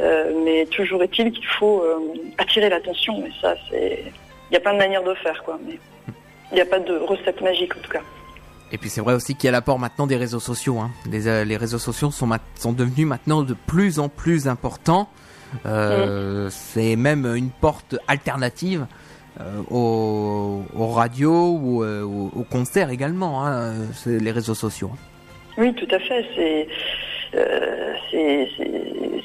Euh, mais toujours est-il qu'il faut euh, attirer l'attention. Mais ça, c'est, il y a plein de manières de faire, quoi. Mais il n'y a pas de recette magique en tout cas. Et puis c'est vrai aussi qu'il y a l'apport maintenant des réseaux sociaux. Hein. Les, euh, les, réseaux sociaux sont, sont devenus maintenant de plus en plus importants. Mm. C'est même une porte alternative aux, radios ou aux, concerts également, hein, les réseaux sociaux. Hein. Oui, tout à fait. C'est euh,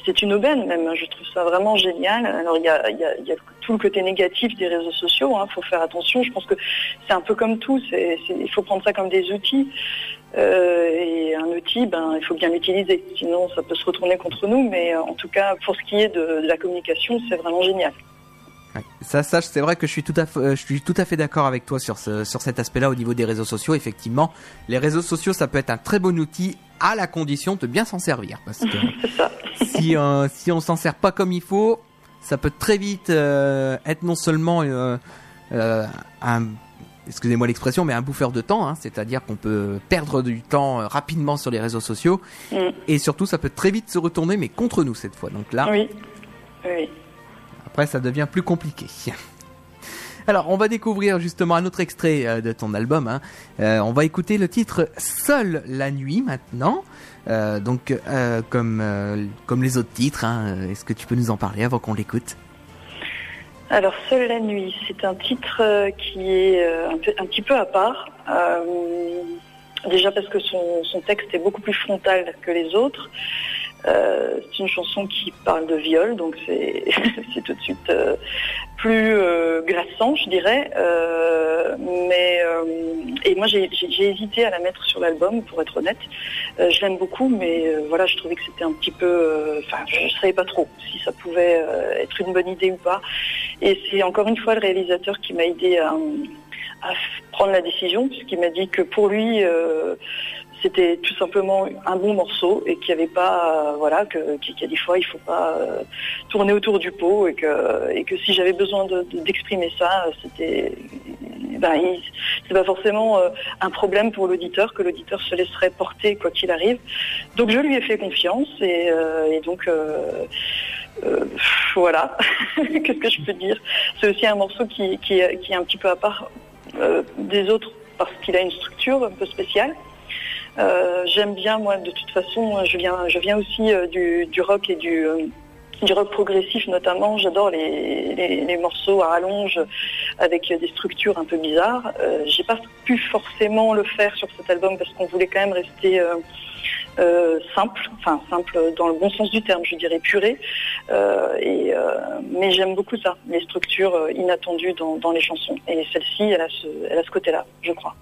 c'est une aubaine même. Je trouve ça vraiment génial. Alors il y a, tout le côté négatif des réseaux sociaux. Il hein. faut faire attention. Je pense que c'est un peu comme tout. il faut prendre ça comme des outils. Euh, et un outil, ben, il faut bien l'utiliser. Sinon, ça peut se retourner contre nous. Mais en tout cas, pour ce qui est de la communication, c'est vraiment génial. Ça, ça c'est vrai que je suis tout à fait, euh, je suis tout à fait d'accord avec toi sur ce, sur cet aspect-là au niveau des réseaux sociaux. Effectivement, les réseaux sociaux, ça peut être un très bon outil à la condition de bien s'en servir, parce que si euh, si on s'en sert pas comme il faut, ça peut très vite euh, être non seulement un excusez-moi l'expression, mais un bouffeur de temps, hein, c'est-à-dire qu'on peut perdre du temps rapidement sur les réseaux sociaux, mm. et surtout ça peut très vite se retourner, mais contre nous cette fois. Donc là, oui, oui. Après, ça devient plus compliqué. Alors, on va découvrir justement un autre extrait euh, de ton album. Hein. Euh, on va écouter le titre Seul la nuit maintenant. Euh, donc, comme, les autres titres, hein, est-ce que tu peux nous en parler avant qu'on l'écoute? Alors, Seul la nuit, c'est un titre qui est un, petit peu à part. déjà parce que son, texte est beaucoup plus frontal que les autres. Euh, c'est une chanson qui parle de viol, donc c'est tout de suite euh, plus euh, glaçant, je dirais. mais et moi j'ai hésité à la mettre sur l'album, pour être honnête. je l'aime beaucoup, mais voilà, je trouvais que c'était un petit peu. Enfin, je savais pas trop si ça pouvait être une bonne idée ou pas. Et c'est encore une fois le réalisateur qui m'a aidé à, à, prendre la décision, puisqu'il m'a dit que pour lui c'était tout simplement un bon morceau et qu'il n'y avait pas, euh, voilà, qu'il y a des fois il faut pas euh, tourner autour du pot et que, et que si j'avais besoin d'exprimer ça, c'était, ben, c'est pas forcément euh, un problème pour l'auditeur que l'auditeur se laisserait porter quoi qu'il arrive. Donc je lui ai fait confiance et, donc voilà, qu'est-ce que je peux dire? C'est aussi un morceau qui, qui, est un petit peu à part des autres parce qu'il a une structure un peu spéciale. Euh, j'aime bien, moi, de toute façon, je viens, je viens aussi euh, du, rock et du, euh, du rock progressif notamment. J'adore les, morceaux à rallonge avec des structures un peu bizarres. J'ai pas pu forcément le faire sur cet album parce qu'on voulait quand même rester simple, enfin simple dans le bon sens du terme, je dirais puré. mais j'aime beaucoup ça, les structures inattendues dans, les chansons. Et celle-ci, elle a ce côté-là, je crois.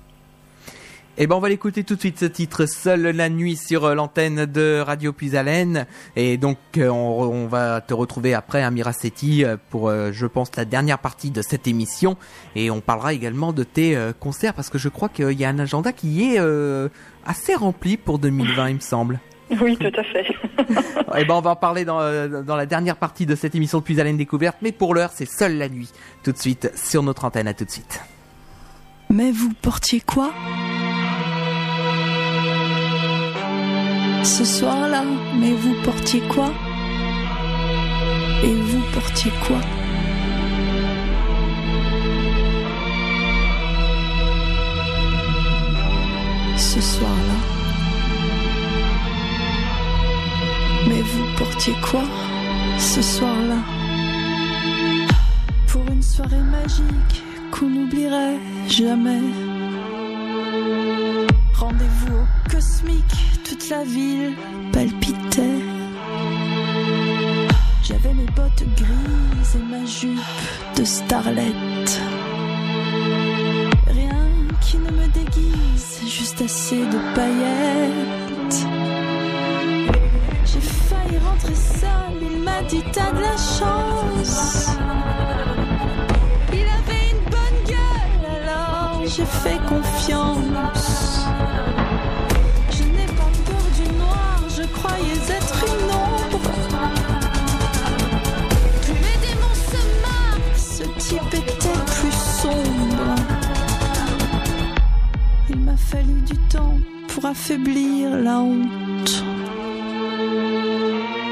Eh ben on va l'écouter tout de suite ce titre Seul la nuit sur euh, l'antenne de Radio Puisalène et donc euh, on, va te retrouver après Amira Setti euh, pour je pense la dernière partie de cette émission et on parlera également de tes concerts parce que je crois qu'il y a un agenda qui est assez rempli pour 2020 il me semble. Oui, tout à fait. eh ben on va en parler dans, dans la dernière partie de cette émission de Puisalène découverte mais pour l'heure c'est Seul la nuit tout de suite sur notre antenne à tout de suite. Mais vous portiez quoi? Ce soir-là, mais vous portiez quoi? Et vous portiez quoi? Ce soir-là. Mais vous portiez quoi? Ce soir-là Pour une soirée magique qu'on n'oublierait jamais. Rendez-vous au cosmique, toute la ville palpitait. J'avais mes bottes grises et ma jupe de starlet. Rien qui ne me déguise, juste assez de paillettes. J'ai failli rentrer seule, il m'a dit t'as de la chance. Il avait une bonne gueule, alors j'ai fait confiance. M'a fallu du temps pour affaiblir la honte.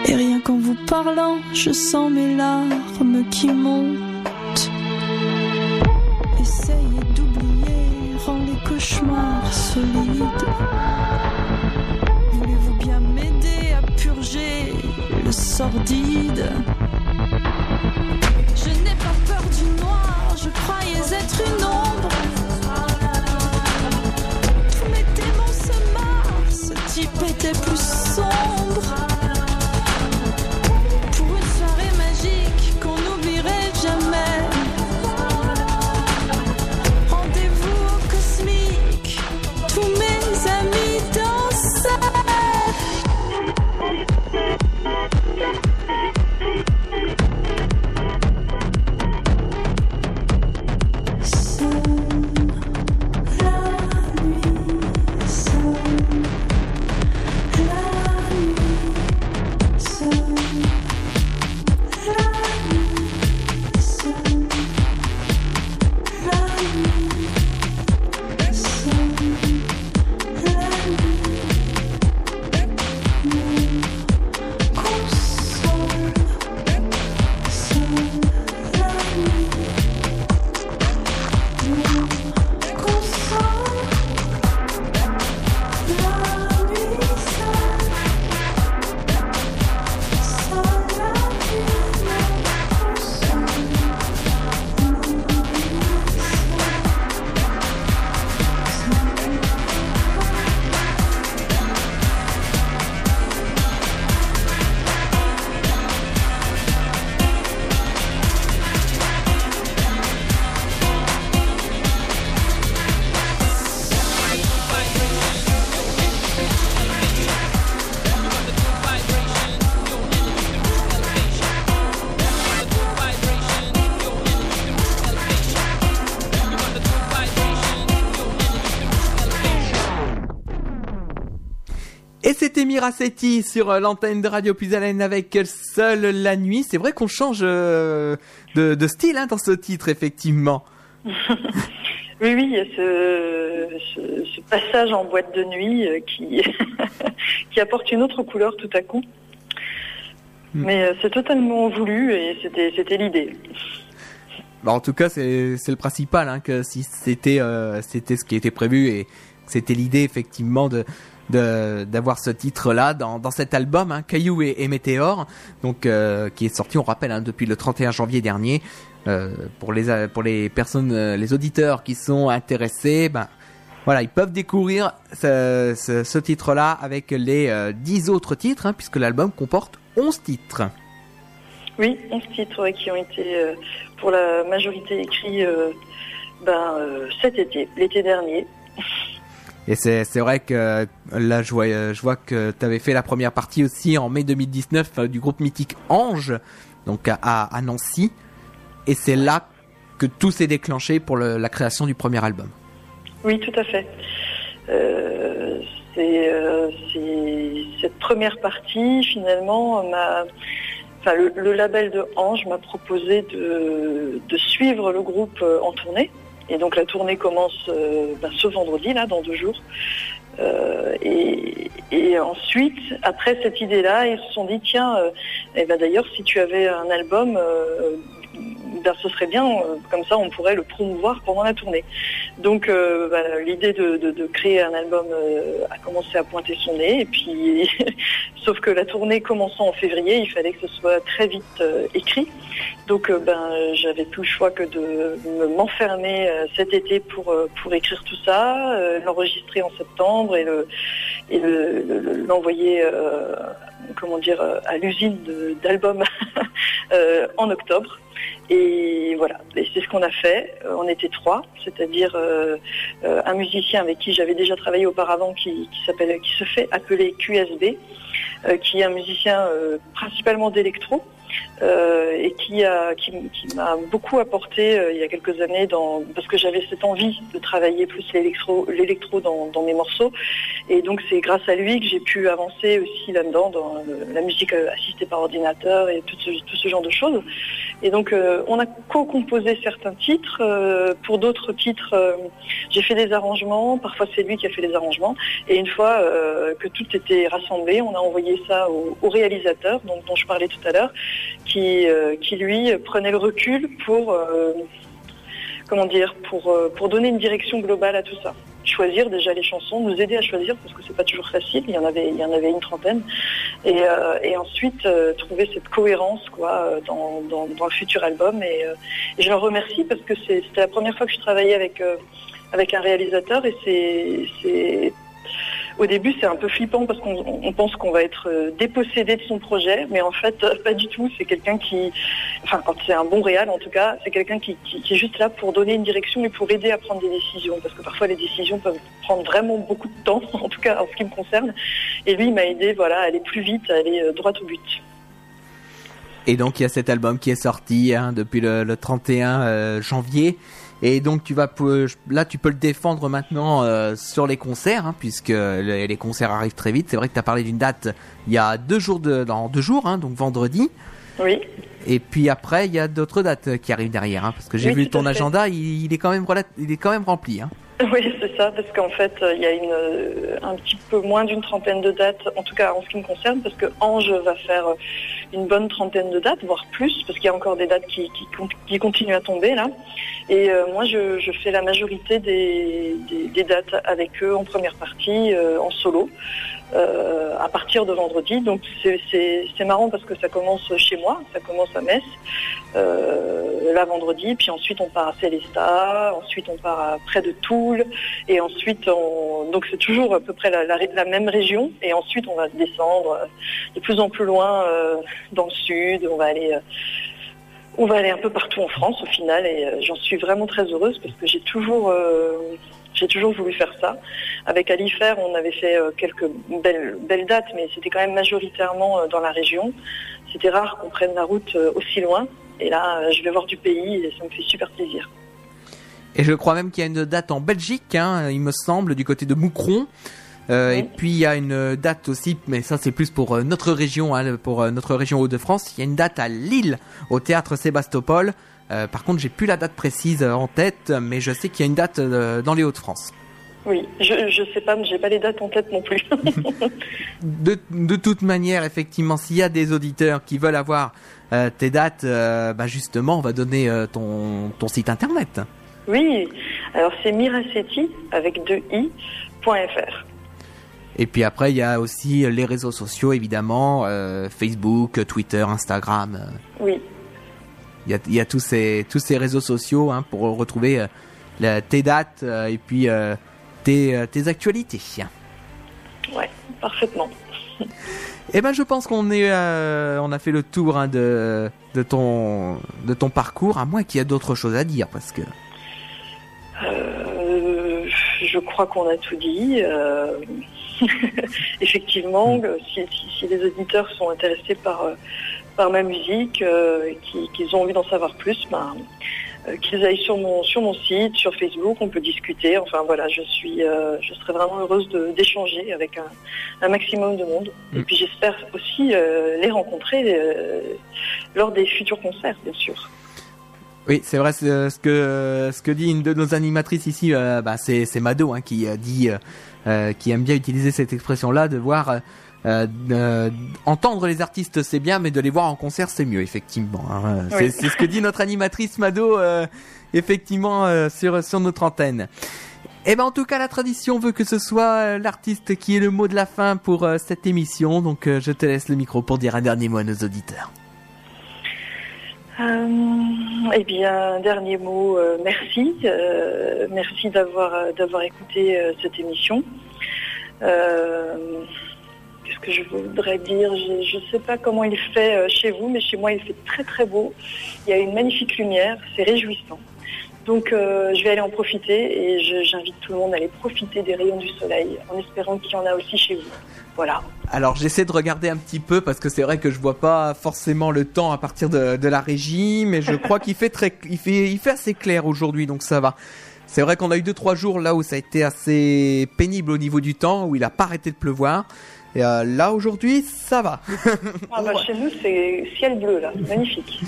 Et rien qu'en vous parlant, je sens mes larmes qui montent. Essayez d'oublier, rend les cauchemars solides. Voulez-vous bien m'aider à purger le sordide? Je n'ai pas peur du noir, je croyais être une ombre. C'était Miracetti sur euh, l'antenne de Radio Plus Haleine avec Seule la nuit. C'est vrai qu'on change euh, de, de style hein, dans ce titre, effectivement. Oui, oui, il y a ce, ce, ce passage en boîte de nuit euh, qui, qui apporte une autre couleur tout à coup. Hmm. Mais euh, c'est totalement voulu et c'était c'était l'idée. Bah, en tout cas, c'est c'est le principal, hein, que si c'était euh, c'était ce qui était prévu et c'était l'idée effectivement de- d'avoir ce titre-là dans, dans cet album, hein, Caillou et, Météore, donc euh, qui est sorti, on rappelle, hein, depuis le 31 janvier dernier. Euh, pour les euh, pour les personnes, les auditeurs qui sont intéressés, ben voilà, ils peuvent découvrir ce, titre-là avec les euh, 10 autres titres, hein, puisque l'album comporte 11 titres. Oui, 11 titres qui ont été pour la majorité écrits ben, cet été, l'été dernier. Et c'est vrai que là je vois je vois que tu avais fait la première partie aussi en mai 2019 euh, du groupe mythique Ange donc à, Nancy et c'est là que tout s'est déclenché pour la création du premier album. Oui, tout à fait. Euh, euh, cette première partie finalement m'a enfin le, label de Ange m'a proposé de, suivre le groupe en tournée et donc la tournée commence euh, ben, ce vendredi là dans deux jours. Euh, et, et ensuite après cette idée là ils se sont dit tiens euh, eh ben d'ailleurs si tu avais un album euh, ben, ce serait bien, comme ça on pourrait le promouvoir pendant la tournée. Donc bah, l'idée de, créer un album a commencé à pointer son nez, et puis sauf que la tournée commençant en février, il fallait que ce soit très vite écrit. Donc ben j'avais plus le choix que de m'enfermer cet été pour pour écrire tout ça, l'enregistrer en septembre et le l'envoyer comment dire, euh, à l'usine d'albums euh, en octobre. Et voilà, c'est ce qu'on a fait. Euh, on était trois, c'est-à-dire un musicien avec qui j'avais déjà travaillé auparavant, qui se fait appeler QSB, qui est un musicien principalement d'électro, euh, et qui a qui, m'a beaucoup apporté euh, il y a quelques années dans parce que j'avais cette envie de travailler plus l'électro l'électro dans, mes morceaux. Et donc c'est grâce à lui que j'ai pu avancer aussi là-dedans dans la musique euh, assistée par ordinateur et tout ce, tout ce genre de choses. Et donc on a co-composé certains titres pour d'autres titres j'ai fait des arrangements. Parfois c'est lui qui a fait les arrangements. Et une fois que tout était rassemblé on a envoyé ça au, au réalisateur donc, dont je parlais tout à l'heure qui, euh, qui lui prenait le recul pour euh, comment dire pour, euh, pour donner une direction globale à tout ça. Choisir déjà les chansons, nous aider à choisir parce que c'est pas toujours facile. Il y en avait il y en avait une trentaine et, ensuite trouver cette cohérence quoi dans, dans, le futur album et, je le remercie parce que c'était la première fois que je travaillais avec avec un réalisateur et c'est au début, c'est un peu flippant parce qu'on pense qu'on va être euh, dépossédé de son projet, mais en fait, euh, pas du tout. C'est quelqu'un qui, enfin, quand c'est un bon réal, en tout cas, c'est quelqu'un qui, est juste là pour donner une direction et pour aider à prendre des décisions, parce que parfois les décisions peuvent prendre vraiment beaucoup de temps, en tout cas en ce qui me concerne. Et lui, il m'a aidé, voilà, à aller plus vite, à aller euh, droit au but. Et donc il y a cet album qui est sorti hein, depuis le, 31 janvier. Et donc tu vas là tu peux le défendre maintenant euh, sur les concerts hein, puisque les, concerts arrivent très vite. C'est vrai que tu as parlé d'une date il y a deux jours de, dans deux jours hein, donc vendredi. Oui. Et puis après il y a d'autres dates qui arrivent derrière hein, parce que j'ai vu ton agenda il, est quand même il est quand même rempli. Oui, c'est ça, parce qu'en fait, il y a une, euh, un petit peu moins d'une trentaine de dates, en tout cas en ce qui me concerne, parce que Ange va faire une bonne trentaine de dates, voire plus, parce qu'il y a encore des dates qui, qui, continuent à tomber là. Et euh, moi, je, fais la majorité des, dates avec eux en première partie, euh, en solo. Euh, à partir de vendredi. Donc c'est marrant parce que ça commence chez moi, ça commence à Metz, euh, là vendredi, puis ensuite on part à Célestat, ensuite on part à près de Toul, et ensuite on... donc c'est toujours à peu près la, la, même région, et ensuite on va descendre de plus en plus loin euh, dans le sud, on va aller on va aller un peu partout en France au final et j'en suis vraiment très heureuse parce que j'ai toujours toujours voulu faire ça. Avec Alifer, on avait fait euh, quelques belles, dates, mais c'était quand même majoritairement euh, dans la région. C'était rare qu'on prenne la route euh, aussi loin. Et là, je vais voir du pays et ça me fait super plaisir. Et je crois même qu'il y a une date en Belgique, hein, il me semble, du côté de Moucron. Et puis il y a une date aussi, mais ça c'est plus pour notre région, hein, pour notre région Hauts-de-France. Il y a une date à Lille, au théâtre Sébastopol. Euh, par contre, j'ai plus la date précise en tête, mais je sais qu'il y a une date euh, dans les Hauts-de-France. Oui, je, ne sais pas, mais j'ai pas les dates en tête non plus. de, toute manière, effectivement, s'il y a des auditeurs qui veulent avoir euh, tes dates, bah justement, on va donner ton, ton site internet. Oui, alors c'est miracetti avec deux i.fr. Et puis après, il y a aussi les réseaux sociaux, évidemment, Facebook, Twitter, Instagram. Oui, il y a, tous, ces, tous ces réseaux sociaux hein, pour retrouver euh, tes dates euh, et puis euh, tes, tes actualités. Ouais, parfaitement. Eh ben, je pense qu'on est, on a fait le tour hein, de, de ton, de ton parcours, à moins qu'il y ait d'autres choses à dire, parce que. je crois qu'on a tout dit. Effectivement, hmm. si, si, les auditeurs sont intéressés par par ma musique, euh, qu'ils ont envie d'en savoir plus, ben, euh, qu'ils aillent sur mon sur mon site, sur Facebook, on peut discuter. Enfin voilà, je suis, euh, je serais vraiment heureuse d'échanger avec un, maximum de monde. Et mm. puis j'espère aussi les rencontrer lors des futurs concerts, bien sûr. Oui, c'est vrai. Ce que ce que dit une de nos animatrices ici, bah, c'est Mado hein, qui dit, qui aime bien utiliser cette expression-là, de voir euh, euh, entendre les artistes c'est bien, mais de les voir en concert c'est mieux effectivement. hein. C'est Oui. c'est ce que dit notre animatrice Mado euh, effectivement euh, sur sur notre antenne. Eh ben en tout cas la tradition veut que ce soit euh, l'artiste qui ait le mot de la fin pour euh, cette émission, donc euh, je te laisse le micro pour dire un dernier mot à nos auditeurs. Euh, eh bien, dernier mot, euh, merci. Euh, merci d'avoir d'avoir écouté cette émission. Qu'est-ce que je voudrais dire? Je ne sais pas comment il fait chez vous, mais chez moi, il fait très très beau. Il y a une magnifique lumière, c'est réjouissant. Donc, euh, je vais aller en profiter et j'invite tout le monde à aller profiter des rayons du soleil en espérant qu'il y en a aussi chez vous. Voilà. Alors j'essaie de regarder un petit peu parce que c'est vrai que je vois pas forcément le temps à partir de, de la régie, mais je crois qu'il fait très, il fait, il fait assez clair aujourd'hui, donc ça va. C'est vrai qu'on a eu deux trois jours là où ça a été assez pénible au niveau du temps, où il a pas arrêté de pleuvoir. Et euh, là aujourd'hui ça va. Ah, bah, Chez nous, c'est ciel bleu là, magnifique.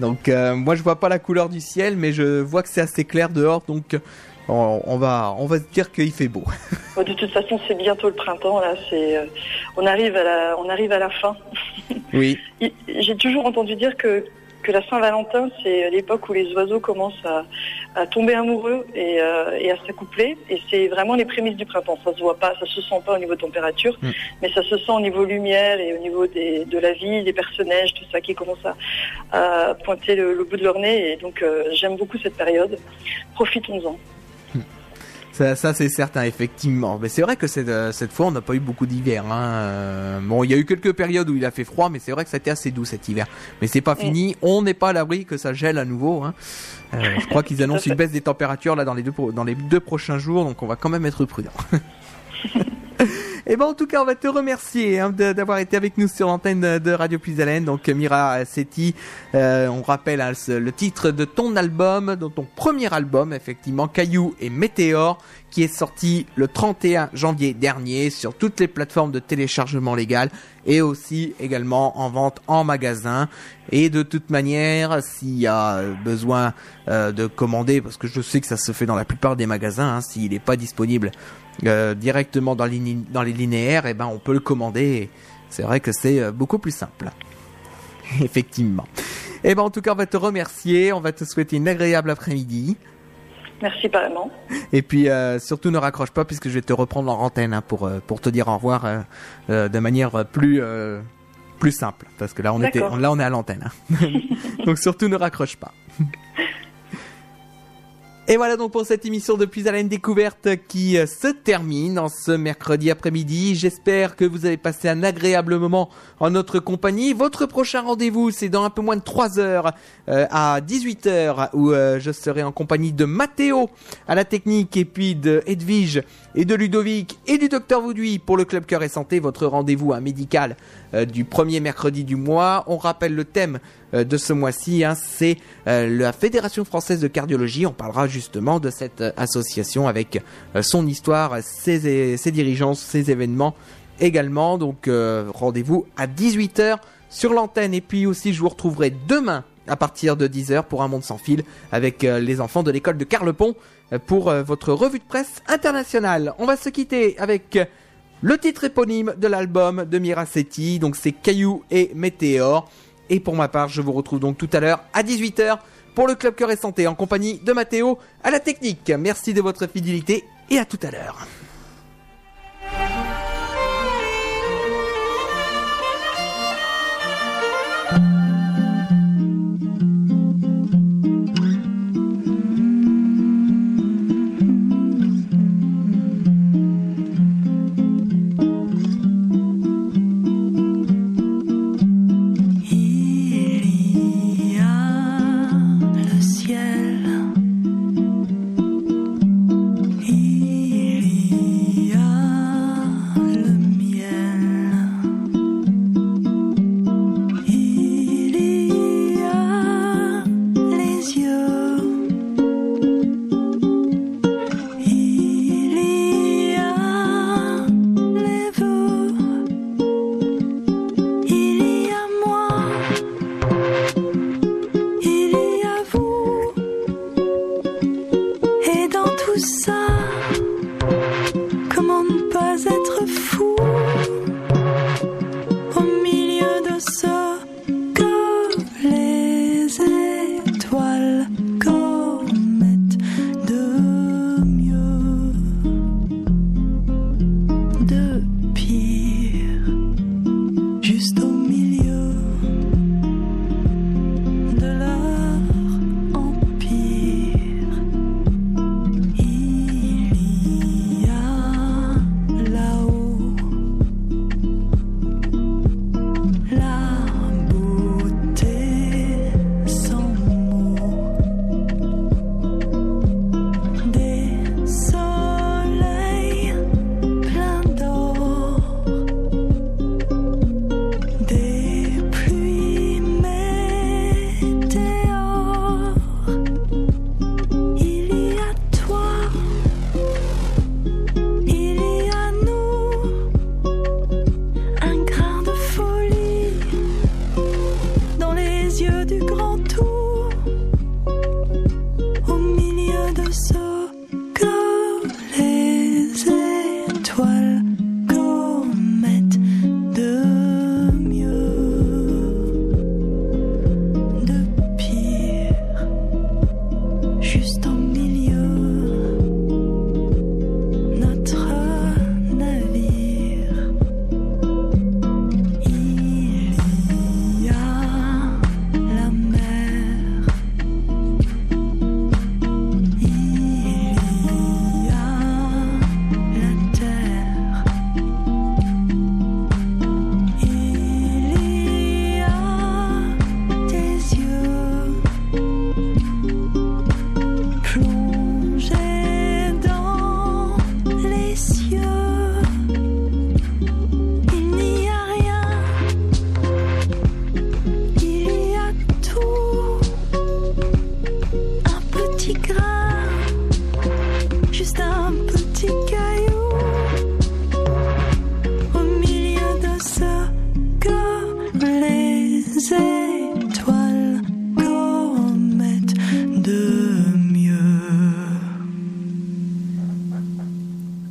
Donc euh, moi je vois pas la couleur du ciel, mais je vois que c'est assez clair dehors, donc on, on va, on va se dire qu'il fait beau. Bon, de toute façon, c'est bientôt le printemps là. C'est, euh, on arrive à la, on arrive à la fin. Oui. J'ai toujours entendu dire que que la Saint-Valentin, c'est l'époque où les oiseaux commencent à, à tomber amoureux et, euh, et à s'accoupler. Et c'est vraiment les prémices du printemps. Ça se voit pas, ça se sent pas au niveau température, Mm. mais ça se sent au niveau lumière et au niveau des, de la vie, des personnages, tout ça qui commence à, à pointer le, le bout de leur nez. Et donc, euh, j'aime beaucoup cette période. Profitons-en. Ça, ça c'est certain, effectivement. Mais c'est vrai que cette, euh, cette fois, on n'a pas eu beaucoup d'hiver. Hein. Euh, Bon, il y a eu quelques périodes où il a fait froid, mais c'est vrai que ça a été assez doux cet hiver. Mais c'est pas Mm. fini. On n'est pas à l'abri que ça gèle à nouveau. Hein. Euh, je crois qu'ils annoncent une baisse des températures là dans les deux dans les deux prochains jours, donc on va quand même être prudent. Et ben en tout cas, on va te remercier hein, d'avoir été avec nous sur l'antenne de, Radio Plus Haleine. Donc Mira Setti, euh, on rappelle hein, le titre de ton album, de ton premier album, effectivement, Caillou et Météore, qui est sorti le 31 janvier dernier sur toutes les plateformes de téléchargement légal et aussi également en vente en magasin. Et de toute manière, s'il y a besoin euh, de commander, parce que je sais que ça se fait dans la plupart des magasins, hein, s'il n'est pas disponible euh, directement dans les, lign- dans les linéaires, et ben on peut le commander. C'est vrai que c'est euh, beaucoup plus simple. Effectivement. Et ben en tout cas, on va te remercier, on va te souhaiter une agréable après-midi. Merci pareillement. Et puis euh, surtout ne raccroche pas puisque je vais te reprendre en antenne hein, pour pour te dire au revoir euh, de manière plus euh, plus simple parce que là on était là on est à l'antenne. hein. donc surtout ne raccroche pas. Et voilà donc pour cette émission de Plus à la découverte qui euh, se termine en ce mercredi après-midi. J'espère que vous avez passé un agréable moment en notre compagnie. Votre prochain rendez-vous, c'est dans un peu moins de 3 heures euh, à 18h où euh, je serai en compagnie de Mathéo à la technique et puis de Edwige et de Ludovic et du docteur Vauduit pour le Club Cœur et Santé, votre rendez-vous hein, médical euh, du premier mercredi du mois. On rappelle le thème euh, de ce mois-ci, hein, c'est euh, la Fédération française de cardiologie. On parlera justement de cette association avec son histoire, ses, ses dirigeants, ses événements également. Donc rendez-vous à 18h sur l'antenne. Et puis aussi, je vous retrouverai demain à partir de 10h pour un monde sans fil avec les enfants de l'école de Carlepont pour euh, votre revue de presse internationale. On va se quitter avec le titre éponyme de l'album de Miracetti, donc c'est Caillou et Météore. Et pour ma part, je vous retrouve donc tout à l'heure à 18h pour le Club Cœur et Santé en compagnie de Mathéo à la technique. Merci de votre fidélité et à tout à l'heure.